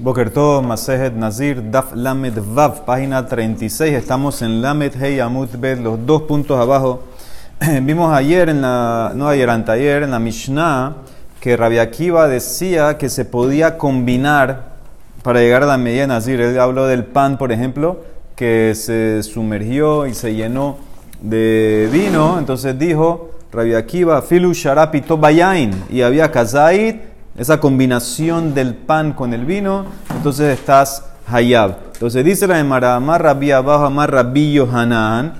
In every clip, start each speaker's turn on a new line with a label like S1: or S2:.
S1: Bokerto, Masejet Nazir, Daf Lamed Vav, página 36. Estamos en Lamed Hey Amut Bet, los dos puntos abajo. Vimos ayer, en la, no ayer, anteayer, en la Mishnah, que Rabbi Akiva decía que se podía combinar para llegar a la medida de Nazir. Él habló del pan, por ejemplo, que se sumergió y se llenó de vino. Entonces dijo Rabbi Akiva, Filu Sharapito Bayain, y había Kazait esa combinación del pan con el vino, entonces estás hayab. Entonces dice la Emara, Amar Rabbi abajo, Amar Rabbi Yohanan,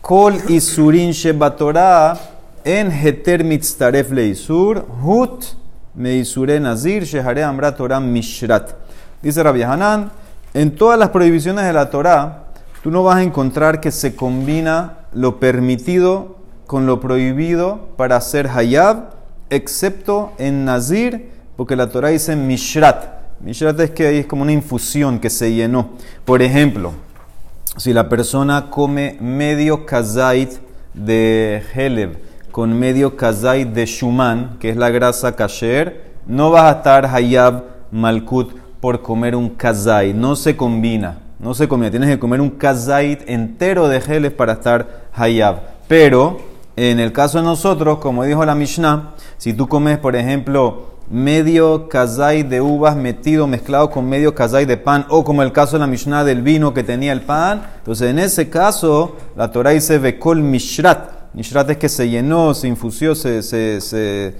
S1: Kol Isurin Shebatorah, en Heter Mitztaref Leisur, Hut Meisure Nazir, Shehare Amra Torah Mishrat. Dice Rabbi Hanan, en todas las prohibiciones de la Torah, tú no vas a encontrar que se combina lo permitido con lo prohibido para hacer hayab, excepto en Nazir, porque la Torah dice Mishrat. Mishrat es que es como una infusión que se llenó. Por ejemplo, si la persona come medio kazait de Heleb con medio kazait de Shuman, que es la grasa kasher, no vas a estar hayab malkut por comer un kazait. No se combina. No se combina. Tienes que comer un kazait entero de Heleb para estar hayab. Pero en el caso de nosotros, como dijo la Mishnah, si tú comes, por ejemplo, medio kazai de uvas metido, mezclado con medio kazai de pan, o como el caso de la Mishnah del vino que tenía el pan, entonces en ese caso la Torah dice Bekol Mishrat. Mishrat es que se llenó, se infusió, se, se, se,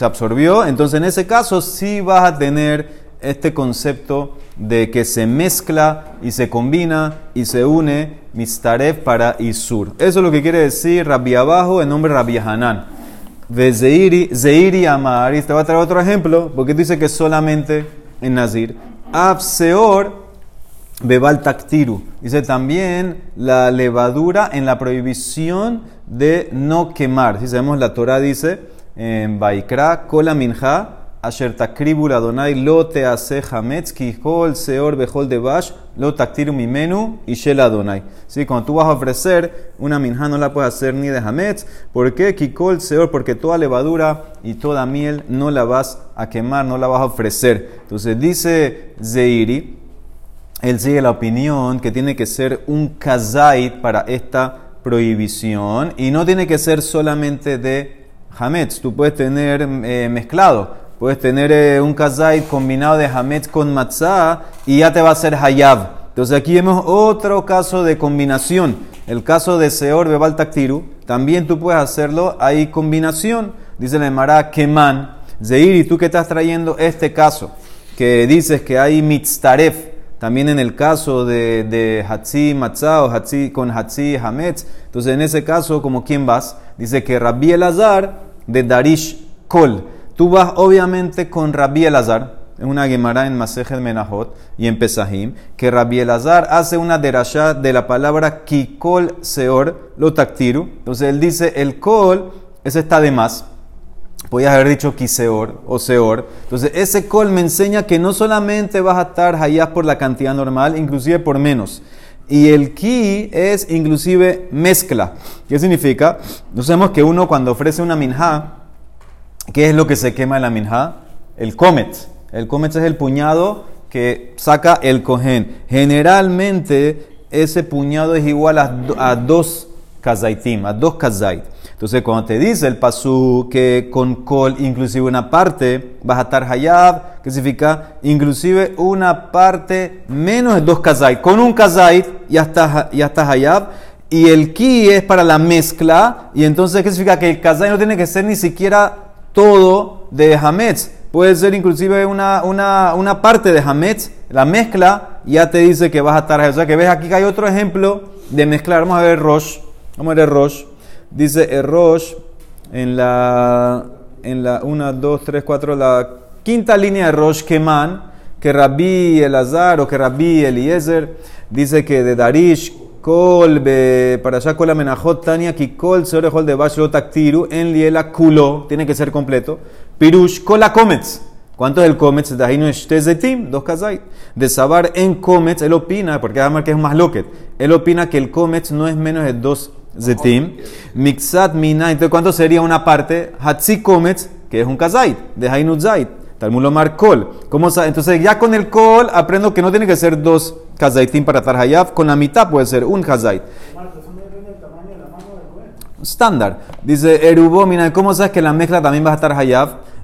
S1: absorbió. Entonces en ese caso sí vas a tener este concepto de que se mezcla y se combina y se une mistaref para Isur. Eso es lo que quiere decir Rabbi abajo en nombre de Rabbi Hanan. Zeiri, Zeiri Amar, y te va a traer otro ejemplo, porque dice que solamente en Nazir. Abseor Bebal Taktiru. Dice también la levadura en la prohibición de no quemar. Si sabemos, la Torah dice en Baikra, Kola Minja, Asher Takribul Adonai lo te hace hametz kol seor bejol de bash lo taktiru mimenu y shel Adonai. ¿Sí? Cuando tú vas a ofrecer una minja no la puedes hacer ni de hametz. ¿Por qué kikol seor? Porque toda levadura y toda miel no la vas a quemar, no la vas a ofrecer. Entonces dice Zeiri, él sigue la opinión que tiene que ser un kazait para esta prohibición y no tiene que ser solamente de hametz. Tú puedes tener eh, mezclado. Puedes tener eh, un kazait combinado de hametz con matzah y ya te va a hacer hayab. Entonces aquí vemos otro caso de combinación. El caso de Seor Bebal Taktiru. También tú puedes hacerlo. Hay combinación. Dice la Emara Keman. Zeir, y tú que estás trayendo este caso. Que dices que hay mitztaref. También en el caso de, de Hatzi Matzah o Hatzi con Hatzi Hametz. Entonces en ese caso, ¿como quién vas? Dice que Rabbi Elazar de Darish Kol. Tú vas obviamente con Rabbi Elazar, en una Gemara en Masejet Menahot y en Pesahim, que Rabbi Elazar hace una derashá de la palabra Kikol Seor lo taktiru. Entonces él dice, el kol, ese está de más. Podías haber dicho Kiseor o Seor. Entonces ese kol me enseña que no solamente vas a estar allá por la cantidad normal, inclusive por menos. Y el ki es inclusive mezcla. ¿Qué significa? No sabemos que uno cuando ofrece una minja, ¿Qué es lo que se quema en la minja? El comet. El comet es el puñado que saca el cohen. Generalmente ese puñado es igual a, dos kazaitim, a dos kazait. Entonces cuando te dice el pasú que con kol inclusive una parte vas a estar hayab, que significa inclusive una parte menos de dos kazait. Con un kazait ya estás ya está hayab. Y el ki es para la mezcla. Y entonces, ¿qué significa? Que el kazait no tiene que ser ni siquiera todo de Hametz. Puede ser inclusive una, una, una, parte de Hametz. La mezcla ya te dice que vas a estar. O sea que ves aquí que hay otro ejemplo de mezclar. Vamos a ver Rosh. Vamos a ver Rosh. Dice Rosh en la, en la 1, 2, 3, 4, la quinta línea de Rosh Keman, que Rabbi Elazar o que Rabbi Eliezer dice que de Darish Kol para allá con la menajot tania kikol seorejol de bashlo taktiru en liela kulo tiene que ser completo. Pirush kol la comets. ¿Cuánto es el comets? De ahí no es zetim, dos kazait. De sabar en comets, él opina, porque además que es más loquet, él opina que el comets no es menos de dos zetim. Mixat mina, entonces ¿cuánto sería una parte? Hatzi comets, que es un kazait, de hainu zait. Talmud mar kol. ¿Cómo Entonces ya con el kol aprendo que no tiene que ser dos kazaitim para estar hayab, con la mitad puede ser un kazait. Estándar. Dice Erubo, mira, ¿cómo sabes que la mezcla también va a estar?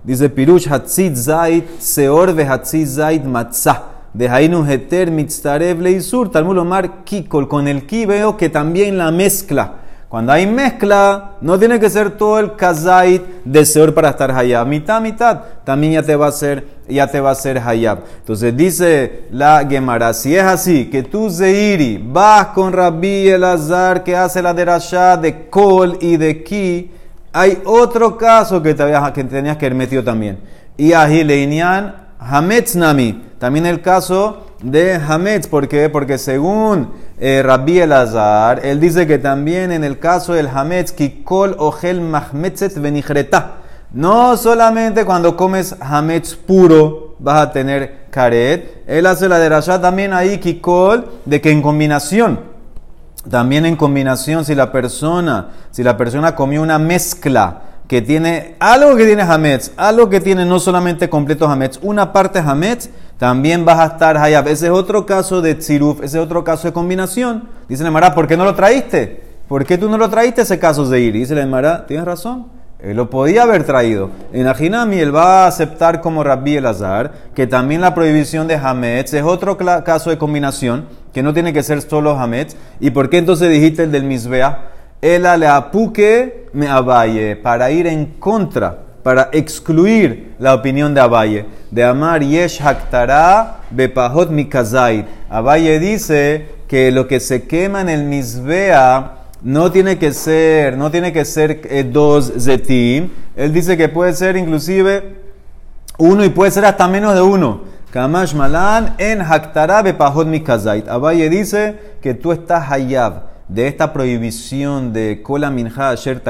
S1: Dice Pirush Hatzit Zait Seor ve Hatzit Zait Matzah. De Hainu Heter Mitztarev Leisur. Talmud Omar Kikol. Con el ki veo que también la mezcla cuando hay mezcla, no tiene que ser todo el kazait de seor para estar hayab. Mitad, mitad, también ya te va a ser, ya te va a ser hayab. Entonces dice la Gemara, si es así, que tú Zeiri vas con Rabbi Elazar que hace la derashá de kol y de ki, hay otro caso que, te que tenías que haber metido también. Y Ahileinian Hametz Nami, también el caso de Hametz, ¿por qué? Porque según eh, Rabbi Elazar, él dice que también en el caso del Hametz, Kikol Ogel Mahmetzet Benichreta, no solamente cuando comes Hametz puro vas a tener Karet, él hace la derashá también ahí, Kikol, de que en combinación, también en combinación, si la persona, si la persona comió una mezcla, que tiene algo que tiene Hametz, algo que tiene no solamente completo Hametz, una parte Hametz, también vas a estar Hayab. Ese es otro caso de Tziruf, ese es otro caso de combinación. Dice la ¿por qué no lo traíste? ¿Por qué tú no lo traíste ese caso de ir? Dice Emara, tienes razón. Él lo podía haber traído. En Ajinami él va a aceptar como Rabbi Elazar que también la prohibición de Hametz es otro caso de combinación, que no tiene que ser solo Hametz. ¿Y por qué entonces dijiste el del Misbea? Ela le apuque me abaye, para ir en contra para excluir la opinión de Abaye, de Amar Yesh Haktara Bepahot Mikazait. Abaye dice que lo que se quema en el Misbea no tiene que ser, no tiene que ser eh, dos zetim. Él dice que puede ser inclusive uno y puede ser hasta menos de uno. Kamash Malan en Haktara Bepahot Mikazait. Abaye dice que tú estás hayab de esta prohibición de Kola Minha Asher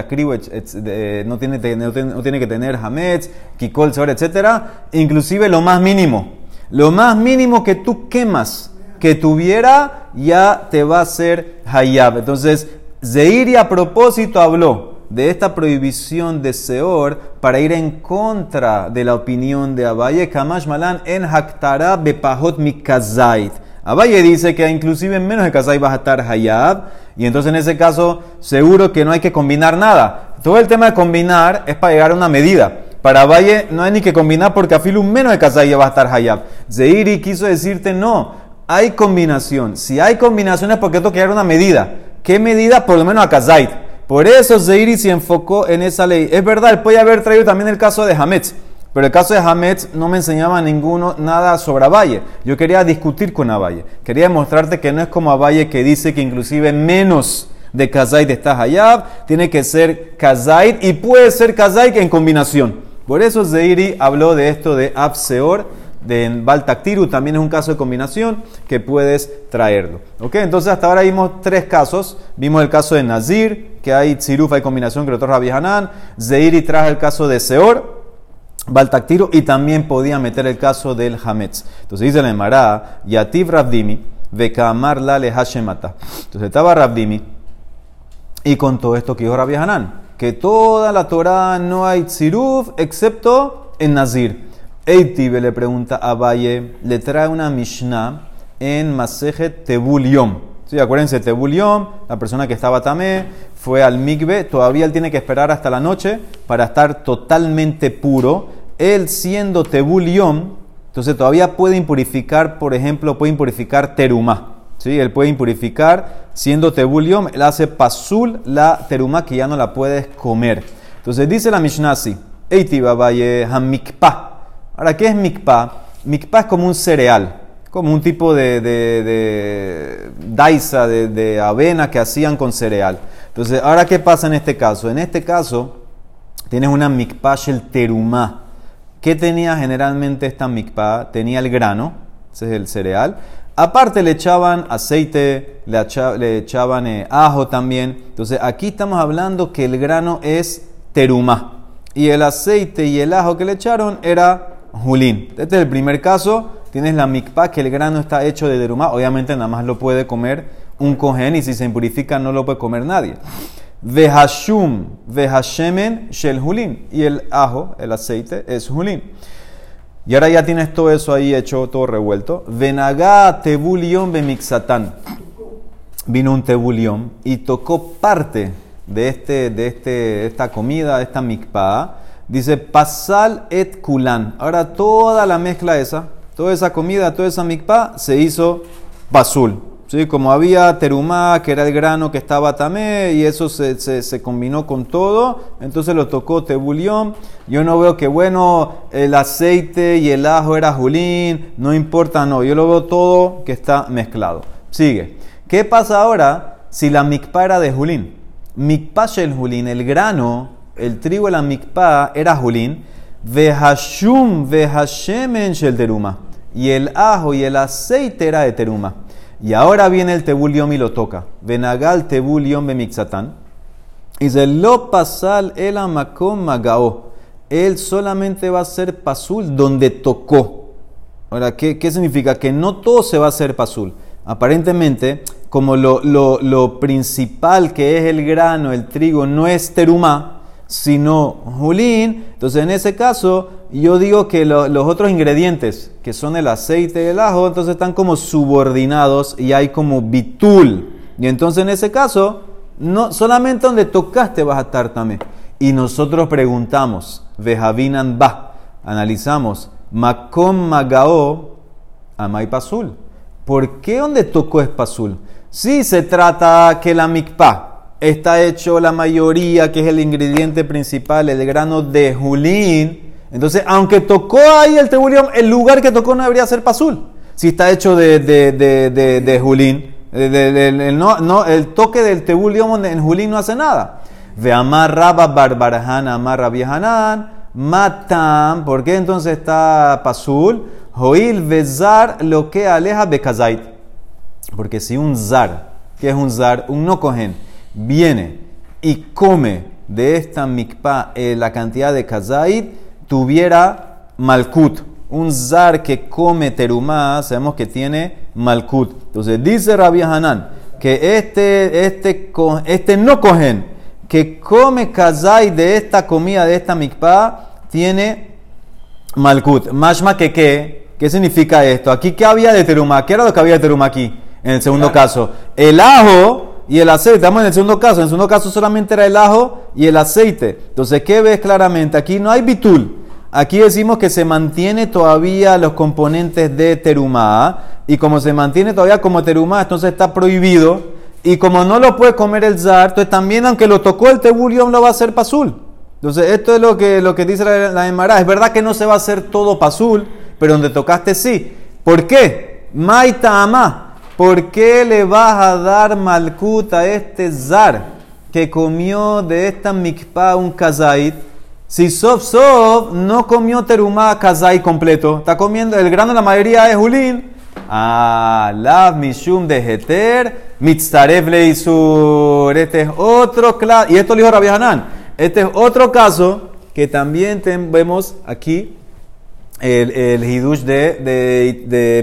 S1: no tiene, no tiene que tener Hametz, Kikol Seor, etc. Inclusive lo más mínimo. Lo más mínimo que tú quemas que tuviera ya te va a ser Hayab. Entonces, Zeiri a propósito habló de esta prohibición de Seor para ir en contra de la opinión de Abaye Kamash Malan en Haktara Bepahot Mikazait. Abaye dice que inclusive en menos de Kazai vas a estar Hayab, y entonces en ese caso seguro que no hay que combinar nada. Todo el tema de combinar es para llegar a una medida. Para Valle no hay ni que combinar porque a un menos de Kazai ya va a estar Hayab. Zeiri quiso decirte no, hay combinación. Si hay combinación es porque tengo que una medida. ¿Qué medida? Por lo menos a Kazait. Por eso Zeiri se enfocó en esa ley. Es verdad, él puede haber traído también el caso de Hametz. Pero el caso de Hametz no me enseñaba ninguno nada sobre Abaye. Yo quería discutir con Abaye. Quería demostrarte que no es como Abaye que dice que inclusive menos de Kazait está Hayab, tiene que ser Kazait y puede ser Kazait en combinación. Por eso Zeiri habló de esto de Abseor, de Baltaktiru, también es un caso de combinación que puedes traerlo. ¿Ok? Entonces hasta ahora vimos tres casos. Vimos el caso de Nazir, que hay Tziruf, hay combinación que lo trajo Rabbi Hanan. Zeiri trajo el caso de Seor, Y también podía meter el caso del Hametz. Entonces dice la Emara, Yativ Rabdimi, Vekamar la Hashemata. Entonces estaba Rabdimi y con todo esto que dijo Rabbi Hanan, que toda la Torah no hay tziruf excepto en Nazir. Eitibe le pregunta a Valle, le trae una Mishnah en Masejet Tebul Yom. ¿Sí? Acuérdense, Tebul Yom, la persona que estaba tamé, fue al migbe, todavía él tiene que esperar hasta la noche para estar totalmente puro. Él siendo tebulión, entonces todavía puede impurificar, por ejemplo, puede impurificar teruma. ¿sí? Él puede impurificar siendo tebulión, él hace pasul la teruma que ya no la puedes comer. Entonces dice la Mishnah así, hamikpa. Ahora, ¿qué es mikpa? Mikpa es como un cereal como un tipo de, de, de daisa, de, de, avena que hacían con cereal. Entonces, ahora, ¿qué pasa en este caso? En este caso, tienes una mikpah el terumá. ¿Qué tenía generalmente esta mikpah? Tenía el grano, ese es el cereal. Aparte le echaban aceite, le, echaban eh, ajo también. Entonces, aquí estamos hablando que el grano es terumá. Y el aceite y el ajo que le echaron era julín. Este es el primer caso tienes la mikpah, que el grano está hecho de derumá, obviamente nada más lo puede comer un cohen y si se impurifica no lo puede comer nadie. Vehashum, vehashemen shel hulin. Y el ajo, el aceite, es hulin. Y ahora ya tienes todo eso ahí hecho, todo revuelto. Venagá tebulión bemixatán. Vino un tebulión y tocó parte de, este, de este, esta comida, esta mikpah. Dice pasal et kulan. Ahora toda la mezcla esa, toda esa comida, toda esa mikpah se hizo pasul. ¿Sí? Como había terumá, que era el grano que estaba tamé, y eso se, se, combinó con todo, entonces lo tocó tebulión. Yo no veo que, bueno, el aceite y el ajo era julín, no importa, no. Yo lo veo todo que está mezclado. Sigue. ¿Qué pasa ahora si la mikpah era de julín? Mikpah el julín, el grano, el trigo de la mikpah era julín, vehashum vehashemen shel teruma. Y el ajo y el aceite era de teruma. Y ahora viene el tebulión y lo toca. Venagal tebulión bemixatán. Y dice, lo pasal el amakom magao. Él solamente va a ser pasul donde tocó. Ahora, ¿qué, ¿qué, significa? Que no todo se va a hacer pasul. Aparentemente, como lo, lo, lo, principal que es el grano, el trigo, no es teruma, sino julín, entonces en ese caso yo digo que los otros ingredientes, que son el aceite y el ajo, entonces están como subordinados y hay como bitul. Y entonces en ese caso, no, solamente donde tocaste vas a estar también. Y nosotros preguntamos, vejavinan ba, analizamos, makom magao amay pasul. ¿Por qué donde tocó es pasul? Si se trata que la mikpa está hecho la mayoría, que es el ingrediente principal, el grano de julín. Entonces, aunque tocó ahí el tebulión, el lugar que tocó no debería ser pasul. Si está hecho de, de, de, de, julín, el, no, el toque del tebulión en julín no hace nada. Ve amarraba barbarahan, amarra viejanan, matam. ¿Por qué entonces está pasul? Joil vezar lo que aleja bekazait. Porque si un zar, que es un zar, un no cogen, viene y come de esta mikpa eh, la cantidad de kazait, tuviera malkut. Un zar que come terumá, sabemos que tiene malkut. Entonces dice Rabbi Hanan que este, este, este no cogen que come kazait de esta comida, de esta mikpa, tiene malkut. Mashma que qué, ¿qué significa esto? Aquí, ¿qué había de terumá? ¿Qué era lo que había de terumá aquí? En el segundo caso, el ajo y el aceite. Estamos en el segundo caso. En el segundo caso solamente era el ajo y el aceite. Entonces, ¿qué ves claramente? Aquí no hay bitul. Aquí decimos que se mantiene todavía los componentes de terumá. Y como se mantiene todavía como terumá, entonces está prohibido. Y como no lo puede comer el zar, entonces también aunque lo tocó el tebulión, lo va a hacer pasul. Entonces, esto es lo que, lo que dice la, la. Es verdad que no se va a hacer todo pasul, pero donde tocaste sí. ¿Por qué? Maita ama. ¿Por qué le vas a dar malkut a este zar que comió de esta mikpa un kazait? Si sof sof no comió terumá kazait completo, está comiendo, el grano la mayoría es julín. Ah, la mishum de heter, mitzaref leisur. Este es otro y esto lo dijo Rabbi Hanan. Este es otro caso que también vemos aquí el, el hidush de, de, de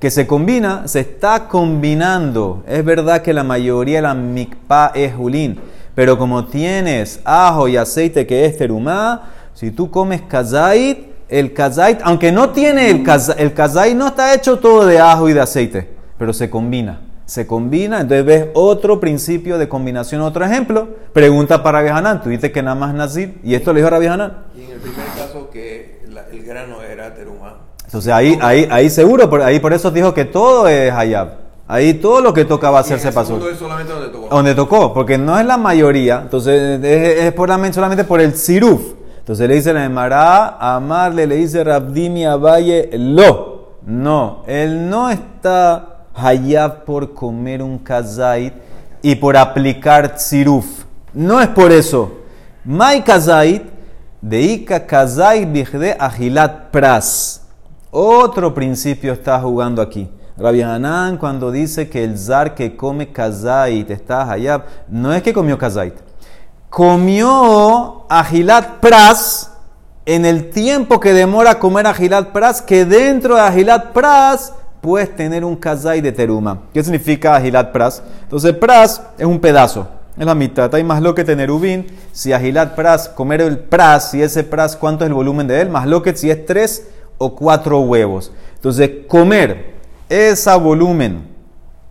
S1: que se combina, se está combinando. Es verdad que la mayoría de la mikpa es julín, pero como tienes ajo y aceite que es terumá, si tú comes kazait, el kazait, aunque no tiene el kazait, el kazait no está hecho todo de ajo y de aceite, pero se combina. Se combina, entonces ves otro principio de combinación, otro ejemplo. Pregunta para Vijanán, tú dices que nada más Nazir, y esto le dijo a Vijanán.
S2: Y en el primer caso que el grano era terumá.
S1: Entonces ahí, ahí, ahí seguro, por, ahí por eso dijo que todo es hayab. Ahí todo lo que toca va a hacerse pasó.
S2: es solamente donde tocó.
S1: Donde tocó, porque no es la mayoría. Entonces es, por la, solamente por el siruf. Entonces le dice la Emara, amarle, le dice Rabdimi Valle, lo. No, él no está hayab por comer un kazait y por aplicar siruf. No es por eso. Mai kazait, deika kazait bihde agilat pras. Otro principio está jugando aquí. Rabbi Hanan cuando dice que el zar que come kazait está hayab, no es que comió kazait. Comió agilat pras en el tiempo que demora comer agilat pras, que dentro de agilat pras puedes tener un kazait de teruma. ¿Qué significa agilat pras? Entonces pras es un pedazo. Es la mitad. Hay más lo que tener ubin. Si agilat pras, comer el pras, si ese pras, ¿cuánto es el volumen de él? Más lo que si es tres o cuatro huevos. Entonces, comer ese volumen,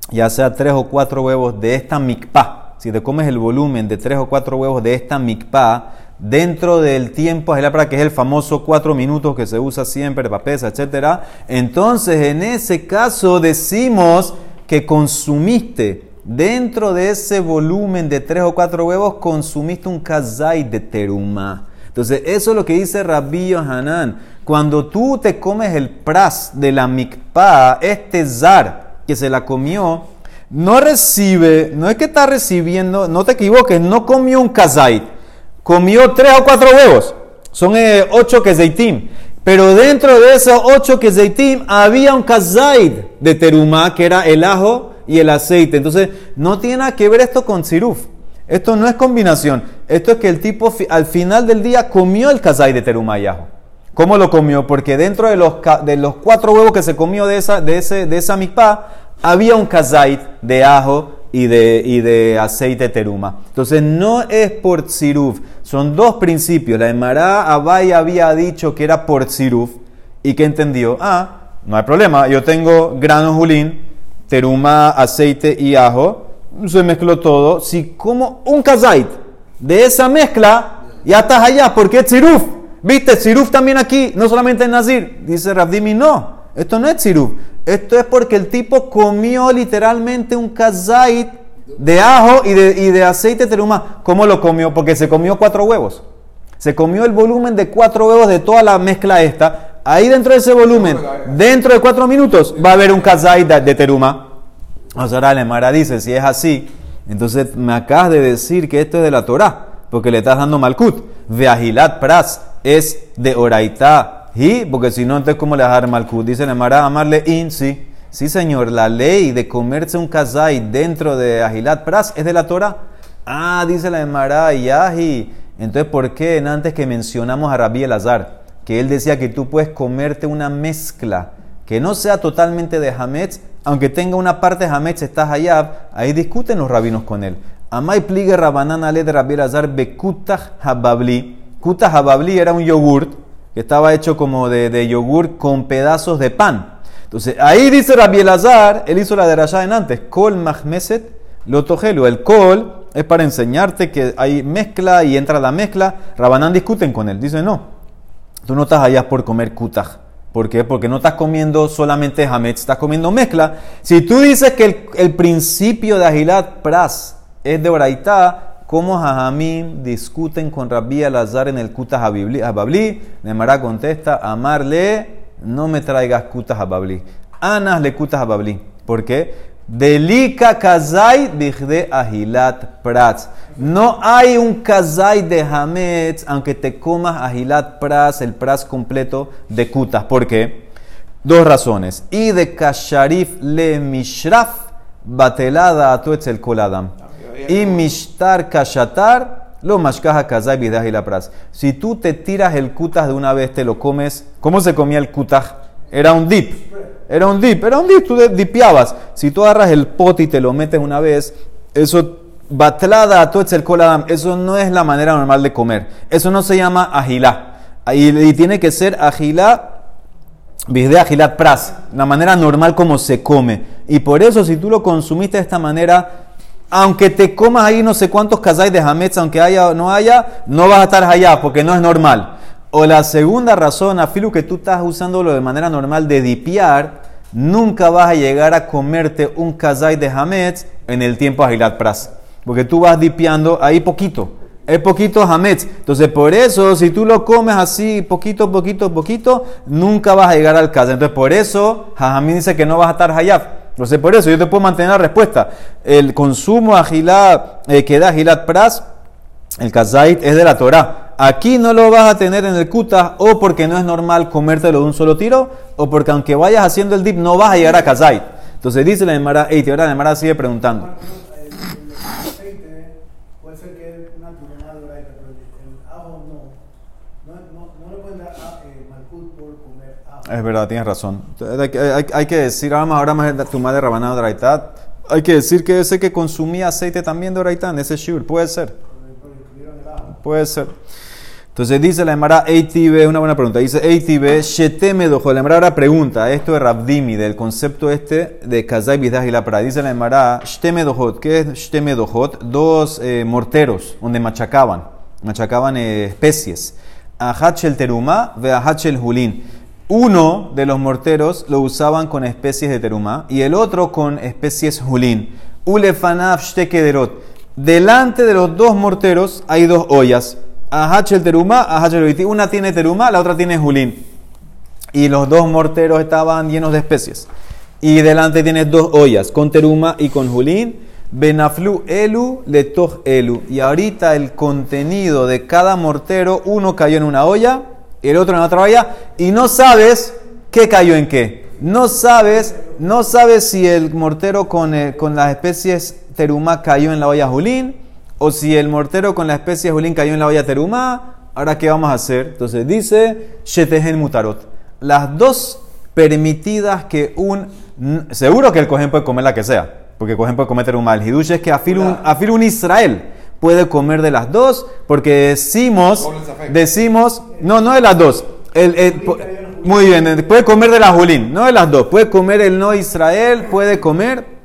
S1: ya sea tres o cuatro huevos de esta mikpah, si te comes el volumen de tres o cuatro huevos de esta mikpah, dentro del tiempo para que es el famoso cuatro minutos que se usa siempre para pesa, etc. Entonces, en ese caso decimos que consumiste dentro de ese volumen de tres o cuatro huevos, consumiste un kazai de teruma. Entonces, eso es lo que dice Rabbi Hanan. Cuando tú te comes el pras de la mikpa, este zar que se la comió, no recibe, no es que está recibiendo, no te equivoques, no comió un kazait, comió tres o cuatro huevos, son eh, ocho kezeitim. Pero dentro de esos ocho kezeitim había un kazait de teruma, que era el ajo y el aceite. Entonces, no tiene nada que ver esto con siruf. Esto no es combinación. Esto es que el tipo al final del día comió el kazai de terumayajo. ¿Cómo lo comió? Porque dentro de los, de los cuatro huevos que se comió de esa, de ese, de esa mikpah, había un kazait de ajo y de, y de aceite teruma. Entonces no es por tziruf, son dos principios. La Emara Abay había dicho que era por tziruf y que entendió, ah, no hay problema, yo tengo grano julín, teruma, aceite y ajo, se mezcló todo. Si como un kazait de esa mezcla, ya estás allá, porque es tziruf. ¿Viste? Tziruf también aquí, no solamente en Nazir. Dice Rabdimi, no, esto no es tziruf. Esto es porque el tipo comió literalmente un kazait de ajo y de, y de aceite teruma. ¿Cómo lo comió? Porque se comió cuatro huevos. Se comió el volumen de cuatro huevos de toda la mezcla esta. Ahí dentro de ese volumen, dentro de cuatro minutos, va a haber un kazait de, de teruma. Ahora la Mara dice, si es así, entonces me acabas de decir que esto es de la Torah, porque le estás dando malkut. Veajilat pras es de oraita y, porque si no, entonces ¿cómo le vas a dar malkut? Dice la Mara, amarle in, sí. Sí, señor, la ley de comerse un kazai dentro de ajilat pras es de la Torah. Ah, dice la Mara, yahi. Entonces, ¿por qué antes que mencionamos a Rabbi Elazar, que él decía que tú puedes comerte una mezcla que no sea totalmente de Hametz, aunque tenga una parte Hametz, está Hayab, ahí discuten los rabinos con él. Amay pligue Rabanan ale de Rabbi Lazar bekutah hababli. Kutah hababli era un yogurt que estaba hecho como de, de yogurt con pedazos de pan. Entonces, ahí dice Rabbi Elazar, él hizo la de Rashá en antes, kol mahmeset lo tojelu. El kol es para enseñarte que hay mezcla y entra la mezcla. Rabanán discuten con él. Dice, no, tú no estás allá por comer kutah. ¿Por qué? Porque no estás comiendo solamente hametz, estás comiendo mezcla. Si tú dices que el, principio de Agilat Pras es de Oraitá, ¿cómo Jajamín discuten con Rabbi Alazar en el Kutas Hababli? Nemara contesta, amarle, no me traigas Kutas Hababli. Anas le Kutas Hababli. ¿Por qué? Delika kazai de ahilat prats. No hay un kazai de hametz, aunque te comas ahilat prats, el prats completo de kutas. ¿Por qué? Dos razones. Y de kasharif le mishraf batelada a el koladam. Y mishtar kashatar lo mashkaha kazai ahilat prats. Si tú te tiras el kutas de una vez, te lo comes. ¿Cómo se comía el kutas? Era un dip. Era un dip, era un dip, tú dipiabas. Si tú agarras el pote y te lo metes una vez, eso batlada el coladam, eso no es la manera normal de comer. Eso no se llama agilá. Y, tiene que ser agilá, de agilat pras, la manera normal como se come. Y por eso, si tú lo consumiste de esta manera, aunque te comas ahí no sé cuántos kazay de hametz, aunque haya o no haya, no vas a estar allá porque no es normal. O la segunda razón, afilu que tú estás usándolo de manera normal de dipiar, nunca vas a llegar a comerte un kazay de hametz en el tiempo agilat pras. Porque tú vas dipiando ahí poquito. Es poquito hametz. Entonces, por eso, si tú lo comes así, poquito, poquito, poquito, nunca vas a llegar al kazay. Entonces, por eso, Jajamín dice que no vas a estar hayaf. Entonces, por eso yo te puedo mantener la respuesta. El consumo agilat, eh, que da agilat pras, el kazait es de la Torah. Aquí no lo vas a tener en el kuta o porque no es normal comértelo de un solo tiro o porque aunque vayas haciendo el dip no vas a llegar a kazait. Entonces dice la Emara, y ahora la Emara sigue preguntando. Es verdad, tienes razón. Hay, que decir, ahora más tu madre rabanado de Raitat. Hay que decir que ese que consumía aceite también de Raitan, ese shur, puede ser. Puede ser. Entonces dice la Emara ATB, una buena pregunta. Dice ATB, Sheteme dojo. La Emara ahora pregunta, esto es Rabdimi, del concepto este de Kazai Bidah y la para. Dice la Emara, Shteme dojot. ¿Qué es Shteme dojot? Dos eh, morteros donde machacaban, machacaban eh, especies. Ahachel teruma ve ahachel hulin. Uno de los morteros lo usaban con especies de teruma y el otro con especies hulin. Ulefanaf shtekederot. Delante de los dos morteros hay dos ollas. Ahachel teruma, ahachel Una tiene teruma, la otra tiene julín. Y los dos morteros estaban llenos de especies. Y delante tiene dos ollas, con teruma y con julín. Benaflu elu letoch elu. Y ahorita el contenido de cada mortero, uno cayó en una olla, el otro en otra olla, y no sabes qué cayó en qué. No sabes, no sabes si el mortero con, eh, con las especies teruma cayó en la olla julín o si el mortero con la especie julín cayó en la olla terumá, ahora qué vamos a hacer? Entonces dice Shetehen Mutarot. Las dos permitidas que un. Seguro que el cojín puede comer la que sea, porque el cojín puede comer terumá. El hidush es que afir un, un Israel puede comer de las dos, porque decimos. Decimos. No, no de las dos. muy bien, puede comer de la Julín, no de las dos. Puede comer el no Israel, puede comer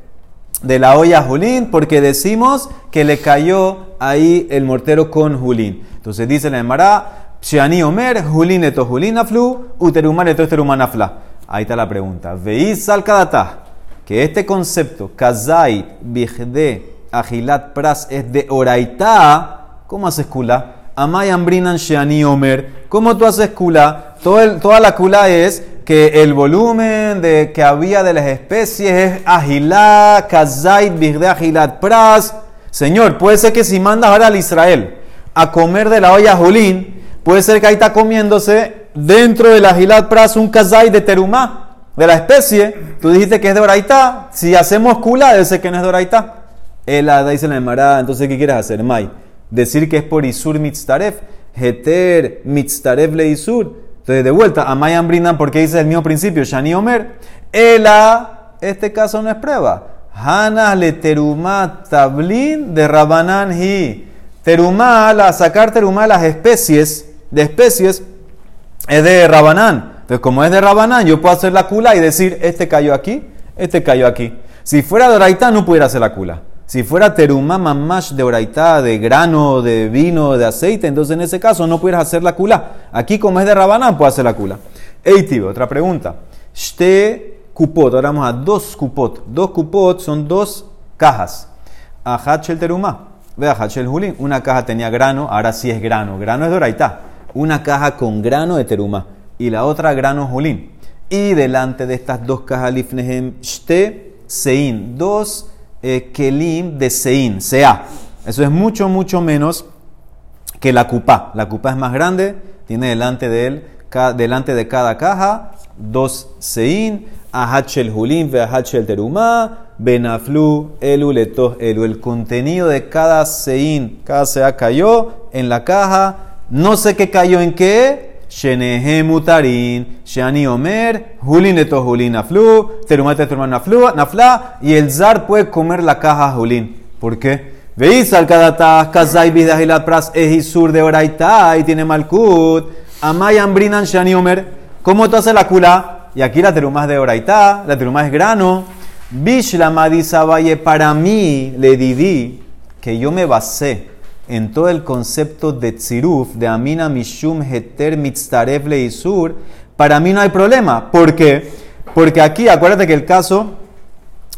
S1: de la olla Julín, porque decimos que le cayó ahí el mortero con Julín. Entonces dice la Emara, Shiani Omer, Julín eto Julín aflu, uterumar eto afla. Ahí está la pregunta. Veis al que este concepto, Kazait, Bigde, Agilat Pras, es de Oraita. ¿Cómo haces kula? Amay Ambrinan Shiani Omer. ¿Cómo tú haces kula? toda la kula es que el volumen de, que había de las especies es agilá, kazait, bigde agilat pras. Señor, puede ser que si mandas ahora al Israel a comer de la olla julín, puede ser que ahí está comiéndose dentro de la agilat pras un kazait de terumá, de la especie. Tú dijiste que es de oraitá. Si hacemos kula, debe que no es de oraitá. Él dice la emarada, entonces ¿qué quieres hacer, Mai? Decir que es por Isur mitztaref, Heter mitztaref le Isur. Entonces, de vuelta, a Mayan brindan porque dice el mismo principio, Shani Omer. Ela, este caso no es prueba. Hana le terumá tablin de Rabanán hi. Terumá, la sacar terumá las especies, de especies, es de Rabanán. Entonces, como es de Rabanán, yo puedo hacer la cula y decir, este cayó aquí, este cayó aquí. Si fuera de no pudiera hacer la cula. Si fuera terumá mamash de oraitá, de grano, de vino, de aceite, entonces en ese caso no pudieras hacer la kula. Aquí como es de rabanán, puedo hacer la kula. Eitivo, otra pregunta. Shte kupot, ahora vamos a dos kupot. Dos kupot son dos cajas. Ahachel terumá. Ve Ahachel julín. Una caja tenía grano, ahora sí es grano. Grano es de oraitá. Una caja con grano de terumá. Y la otra grano julín. Y delante de estas dos cajas lifnehem shte sein. Dos eh, kelim de sein, sea. Eso es mucho, mucho menos que la cupa. La cupa es más grande, tiene delante de él, delante de cada caja, dos sein, ahachel hulim, ve ahachel terumá, benaflu, elu leto elu. El contenido de cada sein, cada sea cayó en la caja, no sé qué cayó en qué, Shenehe mutarin, Shani Omer, Julin eto Julin aflu, Terumate tu naflu, nafla, y el zar puede comer la caja Julin. ¿Por qué? Veis al kadata, kazai la pras de oraita y tiene malkut, amay ambrinan Shani. ¿Cómo tú haces la kula? Y aquí la teruma es de oraita, la teruma es grano. Bish la madisa valle para mí le didi que yo me basé en todo el concepto de tziruf, de amina mishum heter mitztaref leisur, para mí no hay problema. ¿Por qué? Porque aquí, acuérdate que el caso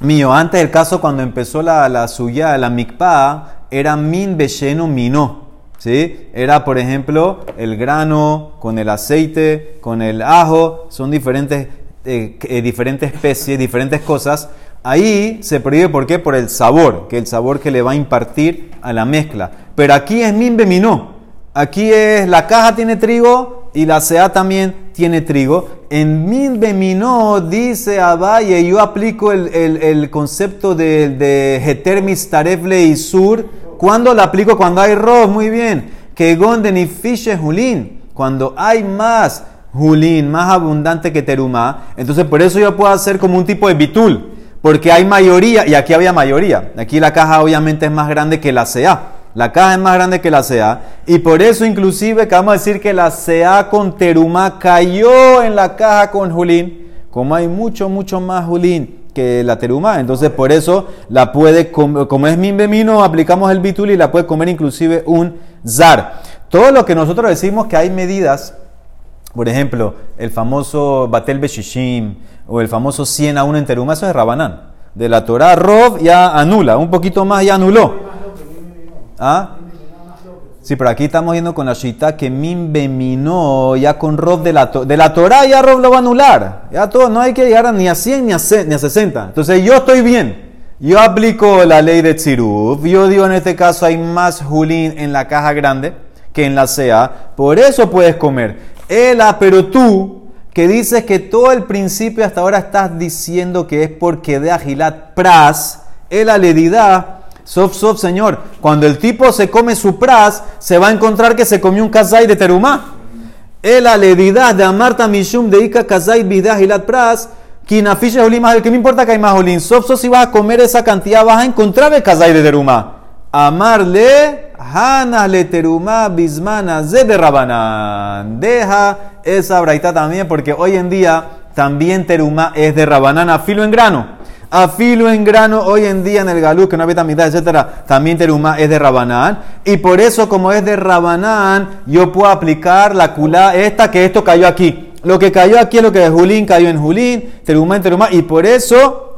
S1: mío, antes el caso cuando empezó la, la suya, la mikpa, era min besheno mino. ¿Sí? Era, por ejemplo, el grano con el aceite, con el ajo, son diferentes, eh, eh, diferentes especies, diferentes cosas. Ahí se prohíbe, ¿por qué? Por el sabor, que el sabor que le va a impartir a la mezcla. Pero aquí es minbe minó. Aquí es la caja tiene trigo y la sea también tiene trigo. En minbe minó dice Abaye, yo aplico el, concepto de, de tarefle y sur. ¿Cuándo lo aplico? Cuando hay arroz, muy bien. Que gonde ni fiche julín. Cuando hay más julín, más abundante que teruma. Entonces por eso yo puedo hacer como un tipo de bitul porque hay mayoría, y aquí había mayoría. Aquí la caja obviamente es más grande que la CA. La caja es más grande que la CA. Y por eso inclusive que vamos a decir que la CA con teruma cayó en la caja con Julín. Como hay mucho, mucho más Julín que la teruma. Entonces por eso la puede, comer, como es mimbemino, aplicamos el bitul y la puede comer inclusive un zar. Todo lo que nosotros decimos que hay medidas, por ejemplo, el famoso Batel Beshishim o el famoso 100 a 1 en teruma, eso es Rabanán. De la Torah, Rov ya anula, un poquito más ya anuló. ¿Ah? Sí, pero aquí estamos viendo con la Shita que Min Beminó, ya con Rob de la, de la Torah, ya Rob lo va a anular. Ya todo, no hay que llegar ni a 100 ni a, 60. Entonces yo estoy bien. Yo aplico la ley de Tziruf. Yo digo en este caso hay más Julín en la caja grande que en la CA. Por eso puedes comer. Ela, pero tú, que dices que todo el principio hasta ahora estás diciendo que es porque de Agilat Pras, Ela le dirá Sof, sof, señor. Cuando el tipo se come su pras, se va a encontrar que se comió un kazay de terumá. El aledidad de Amarta Mishum de Ika kazay bidah hilat pras. Kinafisha más que me importa que hay más olin. Sof, sof, si vas a comer esa cantidad, vas a encontrar el kazay de terumá. Amarle, Hana le terumá bismana rabanán. Deja esa braita también, porque hoy en día también terumá es de rabanán, afilo en grano afilo en grano hoy en día en el galú, que no había mitad, etcétera, también terumá es de rabanán. Y por eso, como es de rabanán, yo puedo aplicar la culá esta, que esto cayó aquí. Lo que cayó aquí es lo que de Julín cayó en Julín, terumá en terumá. Y por eso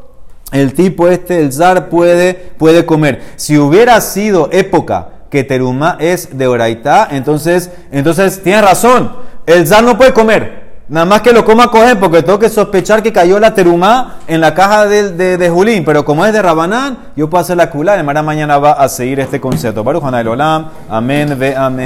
S1: el tipo este, el zar, puede, puede comer. Si hubiera sido época que terumá es de oraitá, entonces, entonces tiene razón. El zar no puede comer. Nada más que lo coma coger porque tengo que sospechar que cayó la terumá en la caja de, de, Julín. Pero como es de Rabanán, yo puedo hacer la culá. De mañana va a seguir este concepto. Baruch Olam. Amén, ve amén.